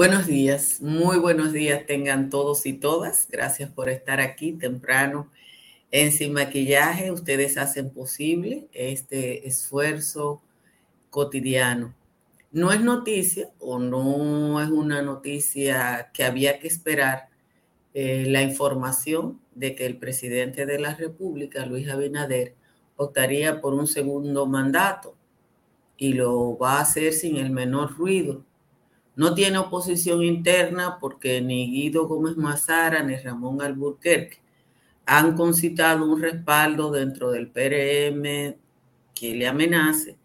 Buenos días, muy buenos días tengan todos y todas. Gracias por estar aquí temprano en Sin Maquillaje. Ustedes hacen posible este esfuerzo cotidiano. No es noticia o no es una noticia que había que esperar eh, la información de que el presidente de la República, Luis Abinader, optaría por un segundo mandato y lo va a hacer sin el menor ruido no tiene oposición interna porque ni Guido Gómez Mazara ni Ramón Alburquerque han concitado un respaldo dentro del PRM que le amenace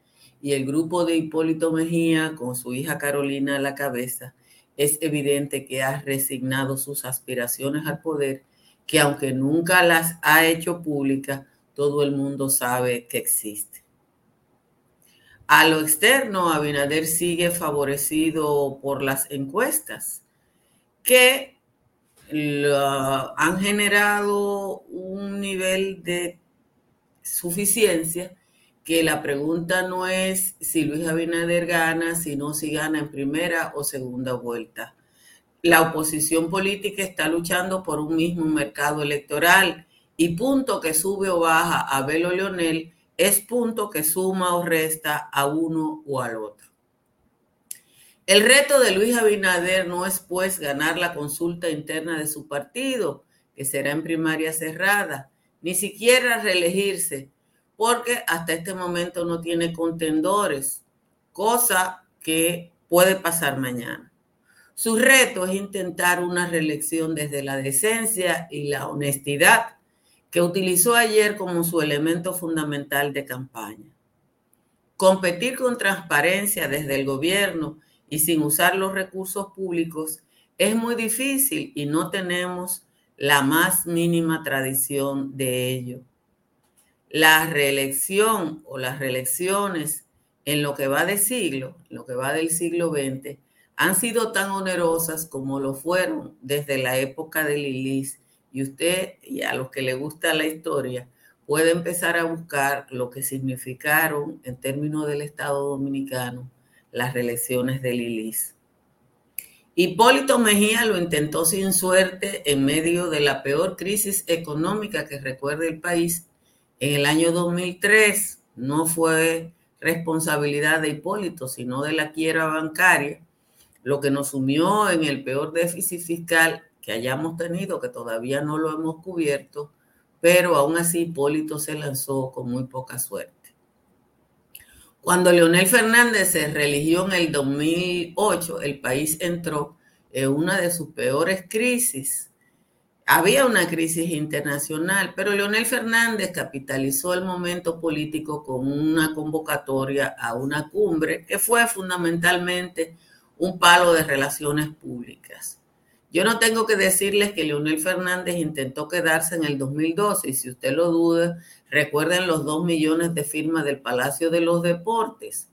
y el grupo de Hipólito Mejía con su hija Carolina a la cabeza es evidente que ha resignado sus aspiraciones al poder, que aunque nunca las ha hecho públicas, todo el mundo sabe que existe. A lo externo, Abinader sigue favorecido por las encuestas que han generado un nivel de suficiencia que la pregunta no es si Luis Abinader gana, sino si gana en primera o segunda vuelta. La oposición política está luchando por un mismo mercado electoral y punto que sube o baja a Belo Leonel es punto que suma o resta a uno o al otro. El reto de Luis Abinader no es pues ganar la consulta interna de su partido, que será en primaria cerrada, ni siquiera reelegirse, porque hasta este momento no tiene contendores, cosa que puede pasar mañana. Su reto es intentar una reelección desde la decencia y la honestidad que utilizó ayer como su elemento fundamental de campaña. Competir con transparencia desde el gobierno y sin usar los recursos públicos es muy difícil y no tenemos la más mínima tradición de ello. La reelección o las reelecciones en lo que va de siglo, lo que va del siglo XX, han sido tan onerosas como lo fueron desde la época de Lilis y usted, y a los que le gusta la historia, puede empezar a buscar lo que significaron en términos del Estado dominicano las reelecciones de Lilis. Hipólito Mejía lo intentó sin suerte en medio de la peor crisis económica que recuerde el país en el año 2003. No fue responsabilidad de Hipólito, sino de la quiebra bancaria, lo que nos sumió en el peor déficit fiscal que hayamos tenido, que todavía no lo hemos cubierto, pero aún así Hipólito se lanzó con muy poca suerte. Cuando Leonel Fernández se religió en el 2008, el país entró en una de sus peores crisis. Había una crisis internacional, pero Leonel Fernández capitalizó el momento político con una convocatoria a una cumbre que fue fundamentalmente un palo de relaciones públicas. Yo no tengo que decirles que Leonel Fernández intentó quedarse en el 2012 y si usted lo duda, recuerden los dos millones de firmas del Palacio de los Deportes.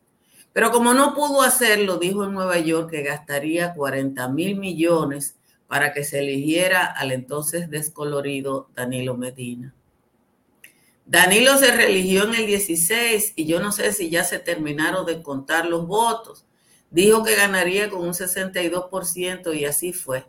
Pero como no pudo hacerlo, dijo en Nueva York que gastaría 40 mil millones para que se eligiera al entonces descolorido Danilo Medina. Danilo se religió en el 16 y yo no sé si ya se terminaron de contar los votos. Dijo que ganaría con un 62% y así fue.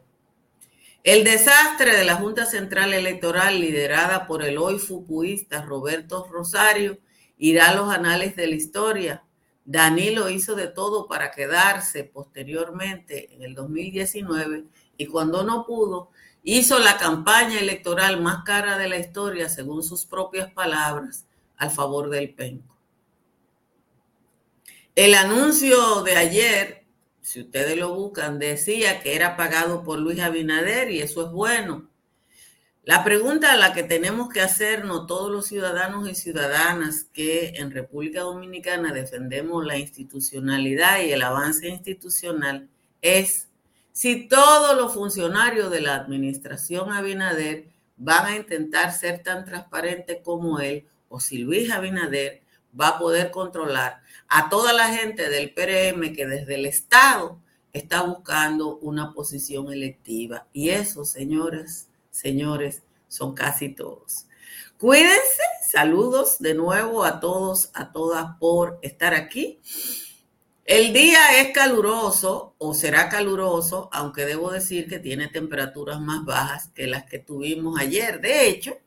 El desastre de la Junta Central Electoral liderada por el hoy fupuista Roberto Rosario irá a los anales de la historia. Danilo hizo de todo para quedarse posteriormente en el 2019 y cuando no pudo, hizo la campaña electoral más cara de la historia, según sus propias palabras, al favor del penco. El anuncio de ayer si ustedes lo buscan, decía que era pagado por Luis Abinader y eso es bueno. La pregunta a la que tenemos que hacernos todos los ciudadanos y ciudadanas que en República Dominicana defendemos la institucionalidad y el avance institucional es si todos los funcionarios de la administración Abinader van a intentar ser tan transparentes como él o si Luis Abinader va a poder controlar a toda la gente del PRM que desde el Estado está buscando una posición electiva. Y eso, señores, señores, son casi todos. Cuídense, saludos de nuevo a todos, a todas por estar aquí. El día es caluroso o será caluroso, aunque debo decir que tiene temperaturas más bajas que las que tuvimos ayer. De hecho,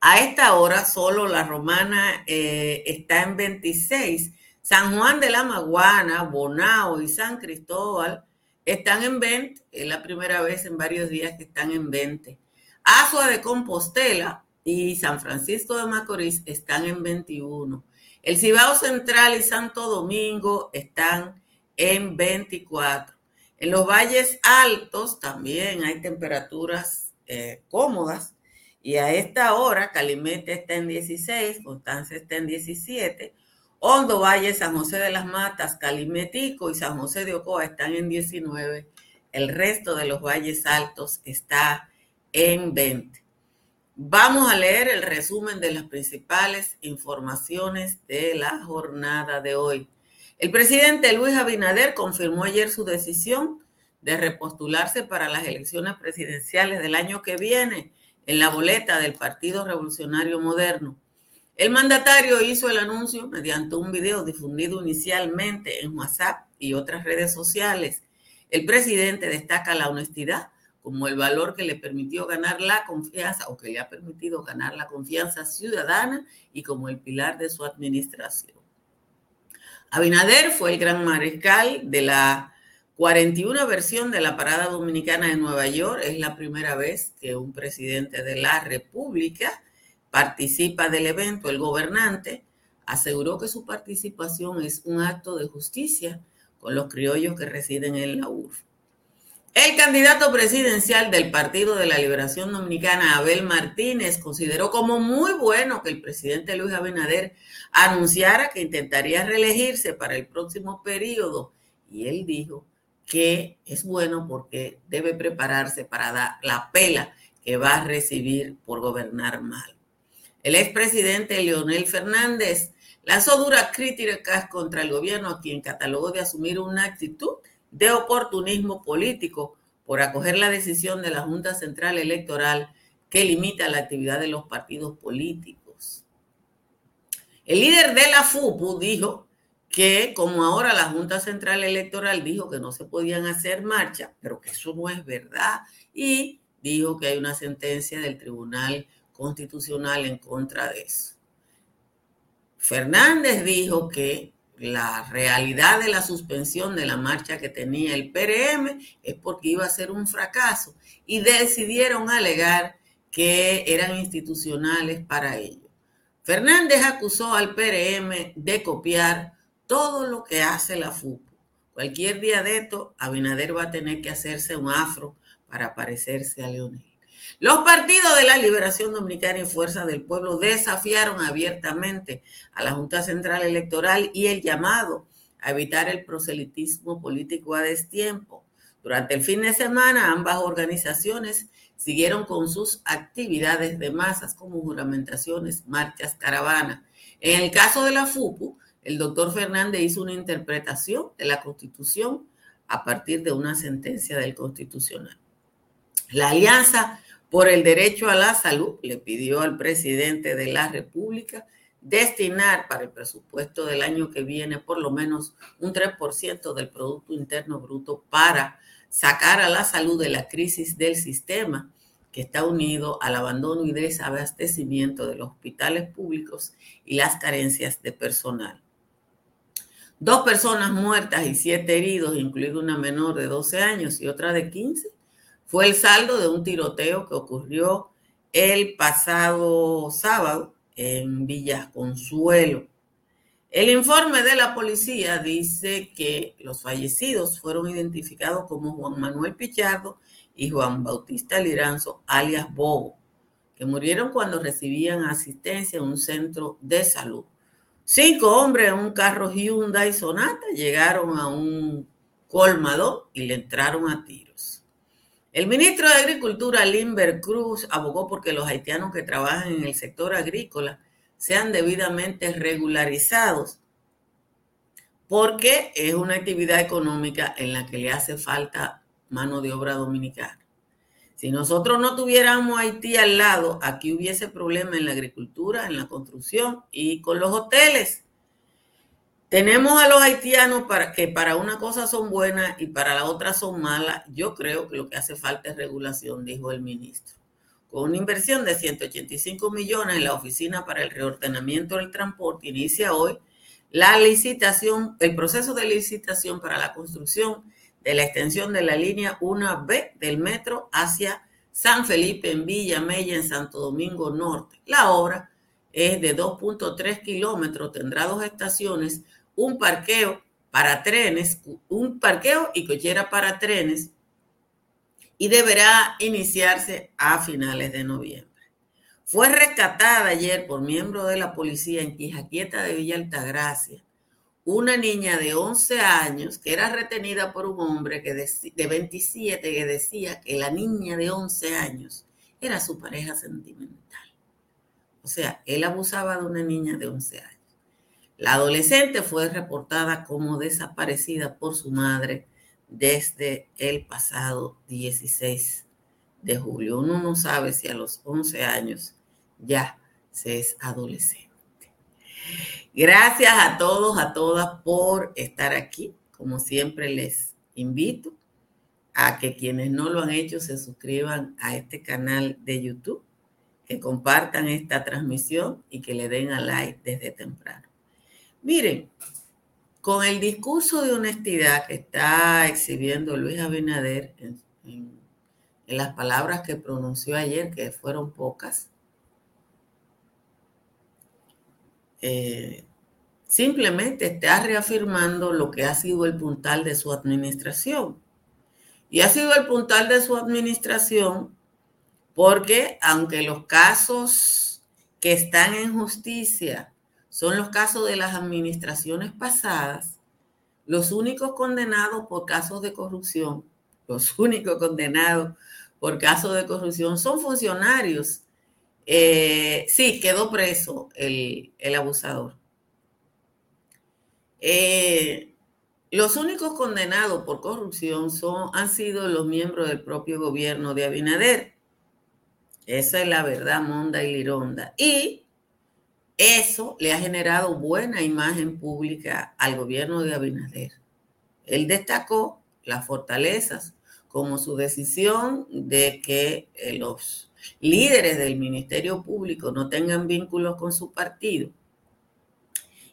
a esta hora solo la romana eh, está en 26. San Juan de la Maguana, Bonao y San Cristóbal están en 20. Es la primera vez en varios días que están en 20. Azua de Compostela y San Francisco de Macorís están en 21. El Cibao Central y Santo Domingo están en 24. En los valles altos también hay temperaturas eh, cómodas y a esta hora, Calimete está en 16, Constanza está en 17, Hondo Valle, San José de las Matas, Calimetico y San José de Ocoa están en 19. El resto de los valles altos está en 20. Vamos a leer el resumen de las principales informaciones de la jornada de hoy. El presidente Luis Abinader confirmó ayer su decisión de repostularse para las elecciones presidenciales del año que viene en la boleta del Partido Revolucionario Moderno. El mandatario hizo el anuncio mediante un video difundido inicialmente en WhatsApp y otras redes sociales. El presidente destaca la honestidad como el valor que le permitió ganar la confianza o que le ha permitido ganar la confianza ciudadana y como el pilar de su administración. Abinader fue el gran mariscal de la 41 versión de la Parada Dominicana de Nueva York. Es la primera vez que un presidente de la República participa del evento. El gobernante aseguró que su participación es un acto de justicia con los criollos que residen en la URF. El candidato presidencial del Partido de la Liberación Dominicana, Abel Martínez, consideró como muy bueno que el presidente Luis Abinader anunciara que intentaría reelegirse para el próximo periodo. Y él dijo que es bueno porque debe prepararse para dar la pela que va a recibir por gobernar mal. El expresidente Leonel Fernández lanzó duras críticas contra el gobierno a quien catalogó de asumir una actitud de oportunismo político por acoger la decisión de la Junta Central Electoral que limita la actividad de los partidos políticos. El líder de la FUPU dijo que como ahora la Junta Central Electoral dijo que no se podían hacer marcha, pero que eso no es verdad, y dijo que hay una sentencia del Tribunal Constitucional en contra de eso. Fernández dijo que la realidad de la suspensión de la marcha que tenía el PRM es porque iba a ser un fracaso y decidieron alegar que eran institucionales para ello. Fernández acusó al PRM de copiar todo lo que hace la FUPO. Cualquier día de esto, Abinader va a tener que hacerse un afro para parecerse a Leonel. Los partidos de la Liberación Dominicana y Fuerza del Pueblo desafiaron abiertamente a la Junta Central Electoral y el llamado a evitar el proselitismo político a destiempo. Durante el fin de semana, ambas organizaciones siguieron con sus actividades de masas como juramentaciones, marchas, caravanas. En el caso de la FUPU, el doctor Fernández hizo una interpretación de la Constitución a partir de una sentencia del Constitucional. La Alianza por el Derecho a la Salud le pidió al presidente de la República destinar para el presupuesto del año que viene por lo menos un 3% del Producto Interno Bruto para sacar a la salud de la crisis del sistema que está unido al abandono y desabastecimiento de los hospitales públicos y las carencias de personal. Dos personas muertas y siete heridos, incluido una menor de 12 años y otra de 15, fue el saldo de un tiroteo que ocurrió el pasado sábado en Villa Consuelo. El informe de la policía dice que los fallecidos fueron identificados como Juan Manuel Pichardo y Juan Bautista Liranzo, alias Bobo, que murieron cuando recibían asistencia en un centro de salud. Cinco hombres en un carro Hyundai Sonata llegaron a un colmado y le entraron a tiros. El ministro de Agricultura, Limber Cruz, abogó porque los haitianos que trabajan en el sector agrícola sean debidamente regularizados, porque es una actividad económica en la que le hace falta mano de obra dominicana. Si nosotros no tuviéramos Haití al lado, aquí hubiese problema en la agricultura, en la construcción y con los hoteles. Tenemos a los haitianos para, que para una cosa son buenas y para la otra son malas. Yo creo que lo que hace falta es regulación, dijo el ministro. Con una inversión de 185 millones en la Oficina para el Reordenamiento del Transporte, inicia hoy la licitación, el proceso de licitación para la construcción de la extensión de la línea 1B del metro hacia San Felipe en Villa Mella, en Santo Domingo Norte. La obra es de 2.3 kilómetros, tendrá dos estaciones, un parqueo para trenes, un parqueo y cochera para trenes y deberá iniciarse a finales de noviembre. Fue rescatada ayer por miembros de la policía en Quijaquieta de Villa Altagracia una niña de 11 años que era retenida por un hombre que de, 27 que decía que la niña de 11 años era su pareja sentimental. O sea, él abusaba de una niña de 11 años. La adolescente fue reportada como desaparecida por su madre desde el pasado 16 de julio. Uno no sabe si a los 11 años ya se es adolescente. Gracias a todos, a todas por estar aquí. Como siempre les invito a que quienes no lo han hecho se suscriban a este canal de YouTube, que compartan esta transmisión y que le den a like desde temprano. Miren, con el discurso de honestidad que está exhibiendo Luis Abinader en, las palabras que pronunció ayer, que fueron pocas, eh, simplemente está reafirmando lo que ha sido el puntal de su administración. Y ha sido el puntal de su administración porque aunque los casos que están en justicia son los casos de las administraciones pasadas, los únicos condenados por casos de corrupción, los únicos condenados por casos de corrupción son funcionarios. Eh, sí, quedó preso el, abusador. Eh, los únicos condenados por corrupción son, han sido los miembros del propio gobierno de Abinader. Esa es la verdad, Monda y Lironda. Y eso le ha generado buena imagen pública al gobierno de Abinader. Él destacó las fortalezas como su decisión de que los líderes del Ministerio Público no tengan vínculos con su partido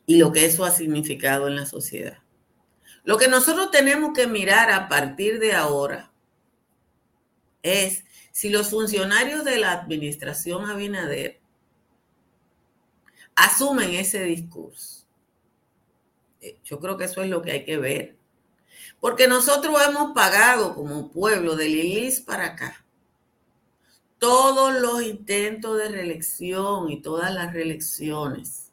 y lo que eso ha significado en la sociedad. Lo que nosotros tenemos que mirar a partir de ahora es si los funcionarios de la administración Abinader asumen ese discurso. Eh, yo creo que eso es lo que hay que ver. Porque nosotros hemos pagado como pueblo de Lilis para acá todos los intentos de reelección y todas las reelecciones.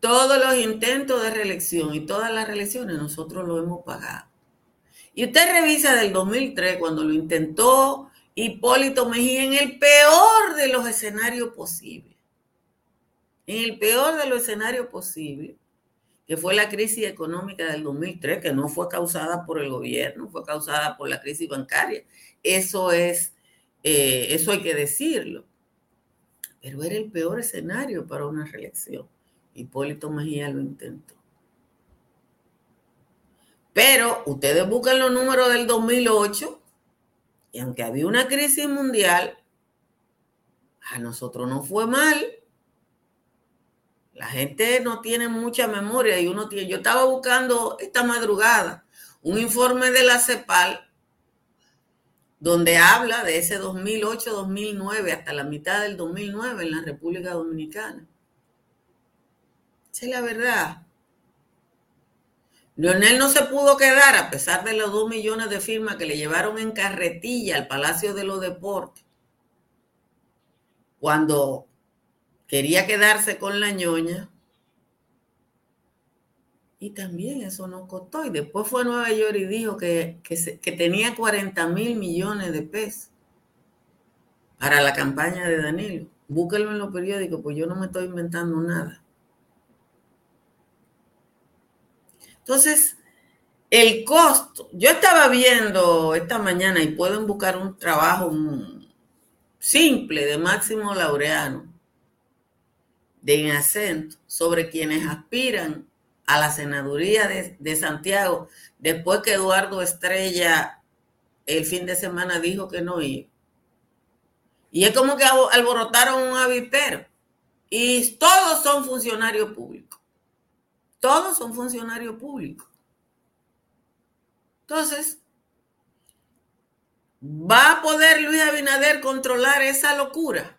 Todos los intentos de reelección y todas las reelecciones nosotros lo hemos pagado. Y usted revisa del 2003 cuando lo intentó Hipólito Mejía en el peor de los escenarios posibles. En el peor de los escenarios posibles, que fue la crisis económica del 2003, que no fue causada por el gobierno, fue causada por la crisis bancaria. Eso es, eh, eso hay que decirlo. Pero era el peor escenario para una reelección. Hipólito Mejía lo intentó. Pero ustedes buscan los números del 2008 y aunque había una crisis mundial, a nosotros no fue mal. La gente no tiene mucha memoria y uno tiene. Yo estaba buscando esta madrugada un informe de la CEPAL donde habla de ese 2008-2009 hasta la mitad del 2009 en la República Dominicana. Esa es la verdad. Leonel no se pudo quedar a pesar de los dos millones de firmas que le llevaron en carretilla al Palacio de los Deportes. Cuando quería quedarse con la ñoña. Y también eso no costó. Y después fue a Nueva York y dijo que, que tenía 40 mil millones de pesos para la campaña de Danilo. Búsquelo en los periódicos, pues yo no me estoy inventando nada. Entonces, el costo, yo estaba viendo esta mañana y pueden buscar un trabajo simple de Máximo Laureano, de acento sobre quienes aspiran a la senaduría de, de, Santiago después que Eduardo Estrella el fin de semana dijo que no iba. Y es como que alborotaron un avispero. Y todos son funcionarios públicos. Todos son funcionarios públicos. Entonces, ¿va a poder Luis Abinader controlar esa locura?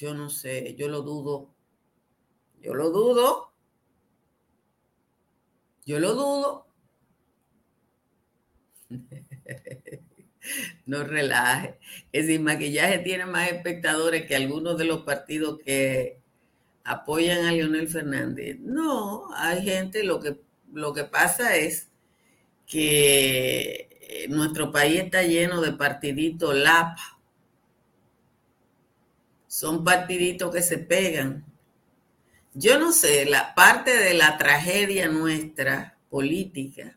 Yo no sé, yo lo dudo. Yo lo dudo. Yo lo dudo. no relaje. Es decir, maquillaje tiene más espectadores que algunos de los partidos que apoyan a Leonel Fernández. No, hay gente, lo que, lo que pasa es que eh, nuestro país está lleno de partiditos LAPA. Son partiditos que se pegan. Yo no sé, la parte de la tragedia nuestra política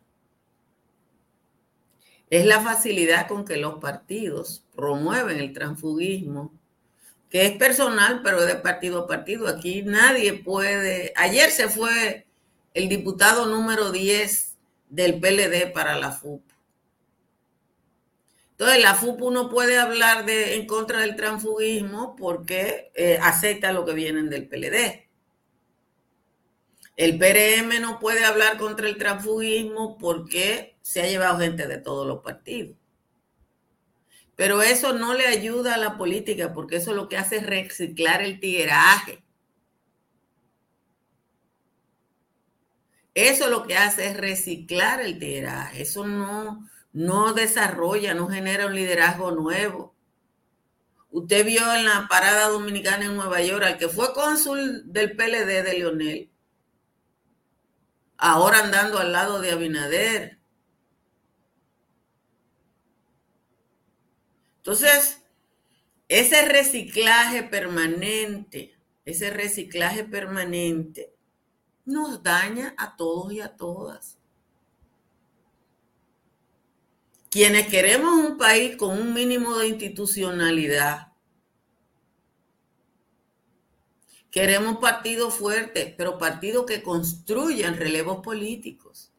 es la facilidad con que los partidos promueven el transfugismo, que es personal, pero de partido a partido. Aquí nadie puede. Ayer se fue el diputado número 10 del PLD para la FUP. Entonces, la FUP no puede hablar de, en contra del transfugismo porque eh, acepta lo que vienen del PLD. El PRM no puede hablar contra el transfugismo porque se ha llevado gente de todos los partidos. Pero eso no le ayuda a la política porque eso lo que hace es reciclar el tigueraje. Eso lo que hace es reciclar el tigueraje. Eso no, no desarrolla, no genera un liderazgo nuevo. Usted vio en la parada dominicana en Nueva York al que fue cónsul del PLD de Leonel ahora andando al lado de Abinader. Entonces, ese reciclaje permanente, ese reciclaje permanente nos daña a todos y a todas. Quienes queremos un país con un mínimo de institucionalidad, Queremos partidos fuertes, pero partidos que construyan relevos políticos.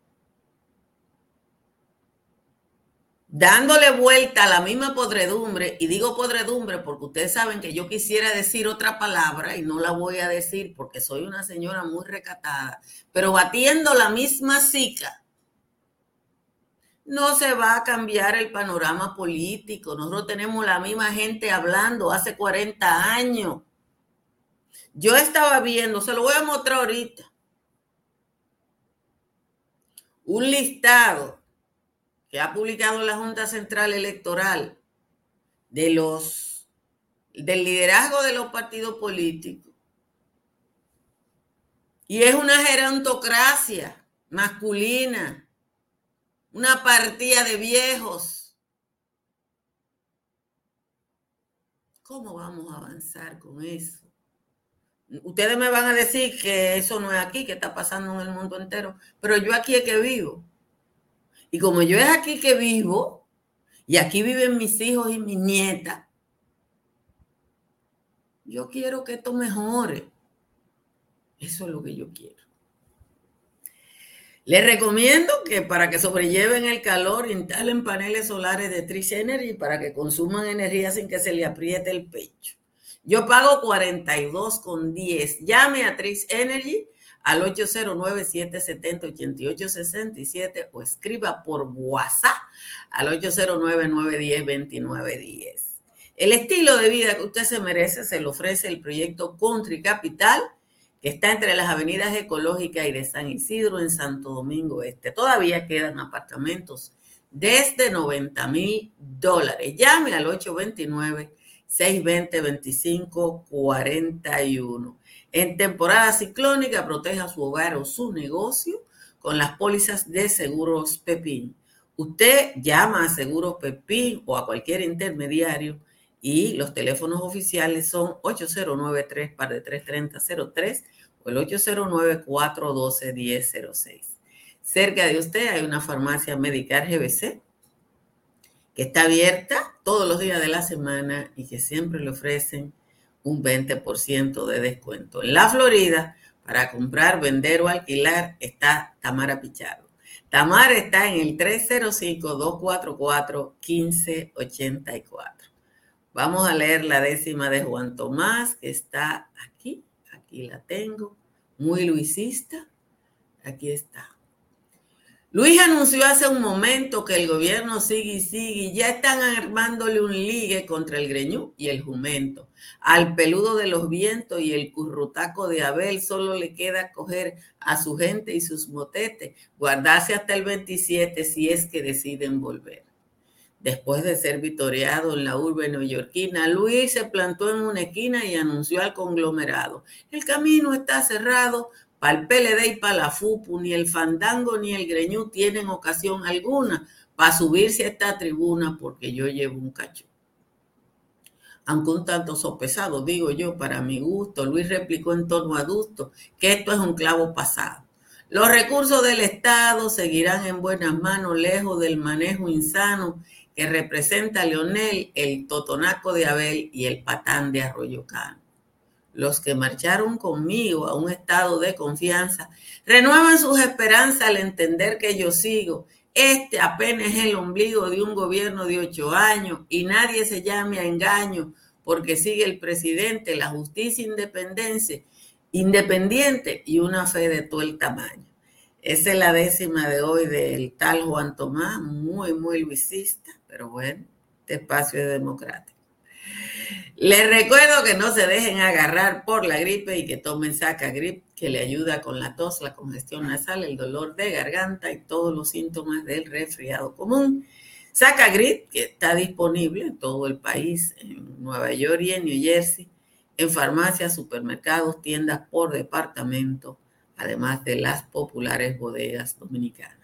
Dándole vuelta a la misma podredumbre, y digo podredumbre porque ustedes saben que yo quisiera decir otra palabra y no la voy a decir porque soy una señora muy recatada, pero batiendo la misma sica, no se va a cambiar el panorama político. Nosotros tenemos la misma gente hablando hace 40 años yo estaba viendo, se lo voy a mostrar ahorita, un listado que ha publicado la Junta Central Electoral de los del liderazgo de los partidos políticos. Y es una gerontocracia masculina, una partida de viejos. ¿Cómo vamos a avanzar con eso? Ustedes me van a decir que eso no es aquí, que está pasando en el mundo entero, pero yo aquí es que vivo. Y como yo es aquí que vivo, y aquí viven mis hijos y mis nietas, yo quiero que esto mejore. Eso es lo que yo quiero. Les recomiendo que para que sobrelleven el calor instalen paneles solares de Tris Energy para que consuman energía sin que se le apriete el pecho. Yo pago 42,10. Llame a Trix Energy al 809-770-8867 o escriba por WhatsApp al 809-910-2910. El estilo de vida que usted se merece se le ofrece el proyecto Country Capital, está entre las avenidas ecológicas y de San Isidro en Santo Domingo Este. Todavía quedan apartamentos desde 90 mil dólares. Llame al 829 620-2541. En temporada ciclónica, proteja su hogar o su negocio con las pólizas de Seguros Pepín. Usted llama a Seguros Pepín o a cualquier intermediario y los teléfonos oficiales son 8093 par de 33003 o el 809-412-1006. Cerca de usted hay una farmacia Medicar GBC que está abierta todos los días de la semana y que siempre le ofrecen un 20% de descuento. En la Florida, para comprar, vender o alquilar, está Tamara Pichardo. Tamara está en el 305-244-1584. Vamos a leer la décima de Juan Tomás, que está aquí. Aquí la tengo. Muy luisista. Aquí está. Luis anunció hace un momento que el gobierno sigue y sigue ya están armándole un ligue contra el greñú y el jumento. Al peludo de los vientos y el currutaco de Abel solo le queda coger a su gente y sus motetes, guardarse hasta el 27 si es que deciden volver. Después de ser vitoreado en la urbe neoyorquina, Luis se plantó en una esquina y anunció al conglomerado, el camino está cerrado para el PLD y para la FUPU, ni el Fandango ni el Greñú tienen ocasión alguna para subirse a esta tribuna porque yo llevo un cacho. Aunque un tanto sopesado, digo yo, para mi gusto, Luis replicó en tono adusto que esto es un clavo pasado. Los recursos del Estado seguirán en buenas manos, lejos del manejo insano que representa a Leonel, el totonaco de Abel y el patán de Arroyo Cano los que marcharon conmigo a un estado de confianza, renuevan sus esperanzas al entender que yo sigo. Este apenas es el ombligo de un gobierno de ocho años y nadie se llame a engaño porque sigue el presidente, la justicia independencia, independiente y una fe de todo el tamaño. Esa es la décima de hoy del tal Juan Tomás, muy, muy luisista, pero bueno, este espacio es democrático. Les recuerdo que no se dejen agarrar por la gripe y que tomen Saca Grip, que le ayuda con la tos, la congestión nasal, el dolor de garganta y todos los síntomas del resfriado común. Saca Grip, que está disponible en todo el país, en Nueva York y en New Jersey, en farmacias, supermercados, tiendas por departamento, además de las populares bodegas dominicanas.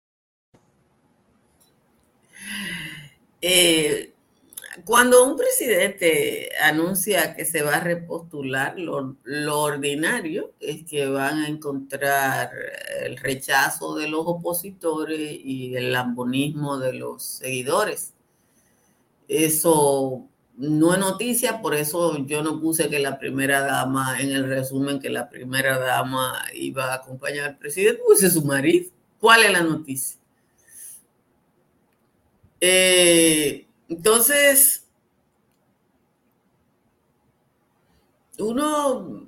Eh, cuando un presidente anuncia que se va a repostular, lo, ordinario es que van a encontrar el rechazo de los opositores y el lambonismo de los seguidores. Eso no es noticia, por eso yo no puse que la primera dama, en el resumen, que la primera dama iba a acompañar al presidente, puse su marido. ¿Cuál es la noticia? Eh, entonces, uno,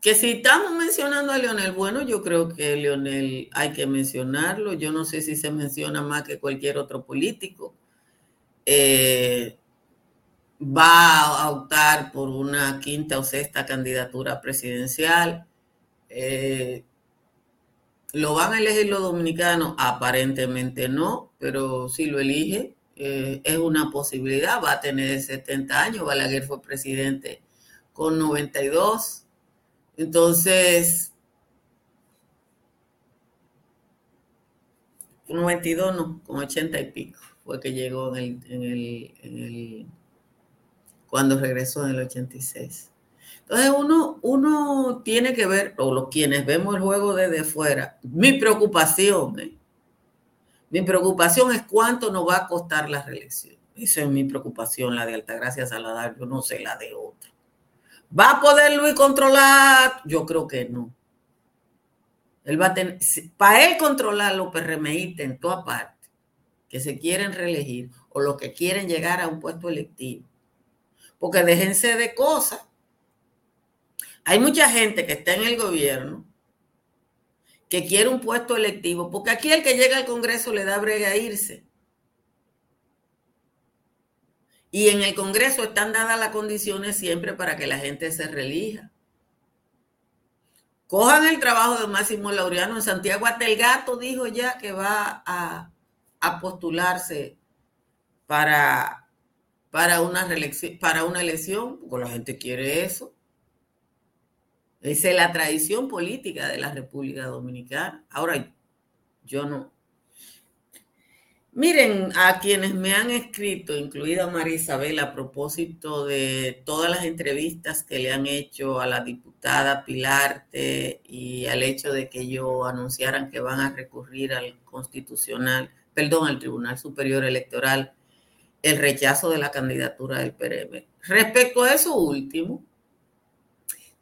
que si estamos mencionando a Leonel, bueno, yo creo que Leonel hay que mencionarlo. Yo no sé si se menciona más que cualquier otro político. Eh, va a optar por una quinta o sexta candidatura presidencial. Eh, ¿Lo van a elegir los dominicanos? Aparentemente no, pero si lo elige, eh, es una posibilidad. Va a tener 70 años. Balaguer fue presidente con 92. Entonces, 92 no, con 80 y pico fue que llegó en el cuando regresó en el 86. Entonces uno, uno tiene que ver, o los quienes vemos el juego desde fuera, mi preocupación, ¿eh? Mi preocupación es cuánto nos va a costar la reelección. Esa es mi preocupación, la de Altagracia Saladar, yo no sé la de otra. ¿Va a poder Luis controlar? Yo creo que no. Él va a tener, para él controlar los PRMistas en toda parte, que se quieren reelegir o los que quieren llegar a un puesto electivo, porque déjense de cosas. Hay mucha gente que está en el gobierno que quiere un puesto electivo, porque aquí el que llega al Congreso le da brega a irse. Y en el Congreso están dadas las condiciones siempre para que la gente se relija. Cojan el trabajo de Máximo Laureano en Santiago. Hasta el gato dijo ya que va a, postularse para para una, para una elección, porque la gente quiere eso. Esa es la tradición política de la República Dominicana. Ahora, yo no. Miren, a quienes me han escrito, incluida María Isabel, a propósito de todas las entrevistas que le han hecho a la diputada Pilarte y al hecho de que ellos anunciaran que van a recurrir al constitucional, perdón, al Tribunal Superior Electoral, el rechazo de la candidatura del PRM. Respecto a eso último,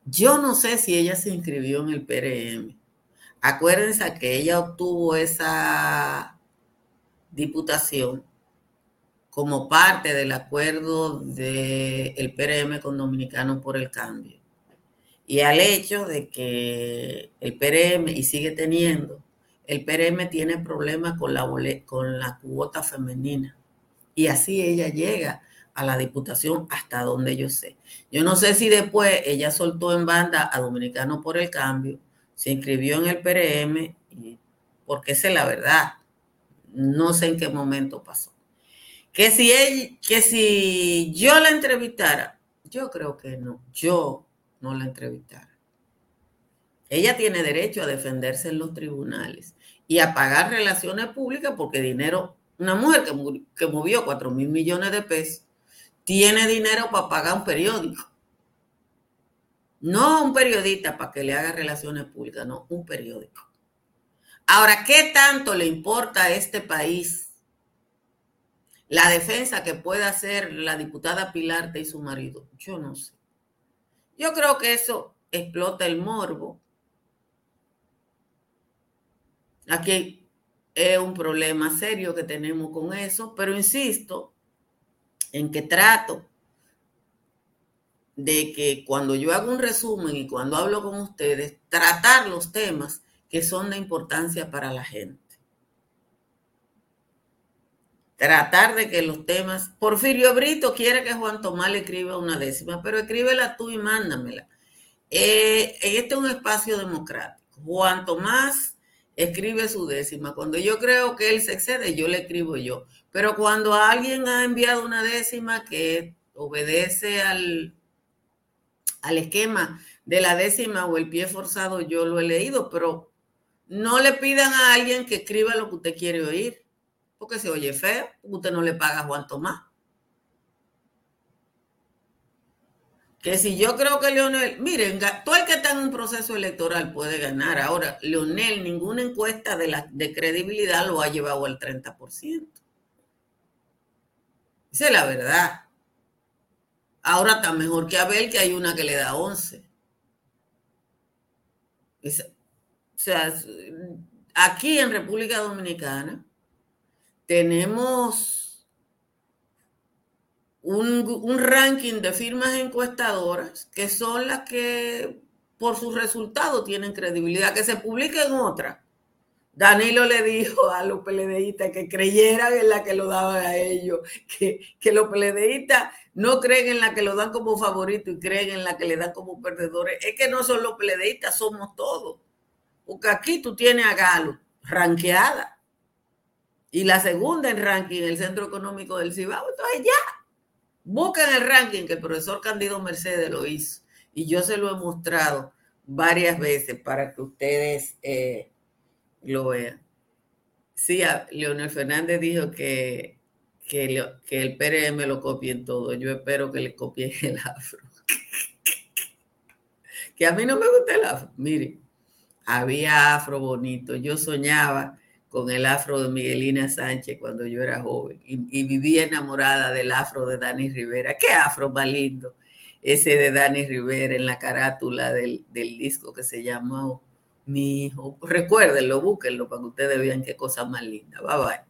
yo no sé si ella se inscribió en el PRM. Acuérdense que ella obtuvo esa diputación como parte del acuerdo del PRM con Dominicano por el Cambio. Y al hecho de que el PRM, y sigue teniendo, el PRM tiene problemas con la, con la cuota femenina. Y así ella llega a la diputación hasta donde yo sé. Yo no sé si después ella soltó en banda a Dominicano por el Cambio, se inscribió en el PRM, porque esa es la verdad. No sé en qué momento pasó. Que si, él, que si yo la entrevistara, yo creo que no, yo no la entrevistara. Ella tiene derecho a defenderse en los tribunales y a pagar relaciones públicas porque dinero, una mujer que, que movió 4 mil millones de pesos, tiene dinero para pagar un periódico. No un periodista para que le haga relaciones públicas, no, un periódico. Ahora, ¿qué tanto le importa a este país la defensa que pueda hacer la diputada Pilarte y su marido? Yo no sé. Yo creo que eso explota el morbo. Aquí es un problema serio que tenemos con eso, pero insisto en que trato de que cuando yo hago un resumen y cuando hablo con ustedes, tratar los temas que son de importancia para la gente. Tratar de que los temas... Porfirio Brito quiere que Juan Tomás le escriba una décima, pero escríbela tú y mándamela. Eh, este es un espacio democrático. Juan Tomás escribe su décima. Cuando yo creo que él se excede, yo le escribo yo. Pero cuando alguien ha enviado una décima que obedece al, al esquema de la décima o el pie forzado, yo lo he leído, pero no le pidan a alguien que escriba lo que usted quiere oír, porque se oye feo, usted no le paga a Juan Tomás. Que si yo creo que Leonel, miren, todo el que está en un proceso electoral puede ganar. Ahora, Leonel, ninguna encuesta de, la, de credibilidad lo ha llevado al 30%. Esa es la verdad. Ahora está mejor que Abel, que hay una que le da 11. Esa, o sea, aquí en República Dominicana tenemos un, ranking de firmas encuestadoras que son las que por sus resultados tienen credibilidad, que se publiquen otra. Danilo le dijo a los peledeístas que creyeran en la que lo daban a ellos, que, que los peledeístas no creen en la que lo dan como favorito y creen en la que le dan como perdedores. Es que no son los peledeístas, somos todos. Porque aquí tú tienes a Galo ranqueada. Y la segunda en ranking, el Centro Económico del Cibao. Entonces ya, buscan el ranking que el profesor Candido Mercedes lo hizo. Y yo se lo he mostrado varias veces para que ustedes eh, lo vean. Sí, Leonel Fernández dijo que, que, que el PRM lo copien todo. Yo espero que le copien el afro. que a mí no me gusta el afro. Miren, había afro bonito. Yo soñaba con el afro de Miguelina Sánchez cuando yo era joven y, vivía enamorada del afro de Dani Rivera. Qué afro más lindo ese de Dani Rivera en la carátula del, disco que se llamó Mi Hijo. Recuérdenlo, búsquenlo para que ustedes vean qué cosa más linda. Bye bye.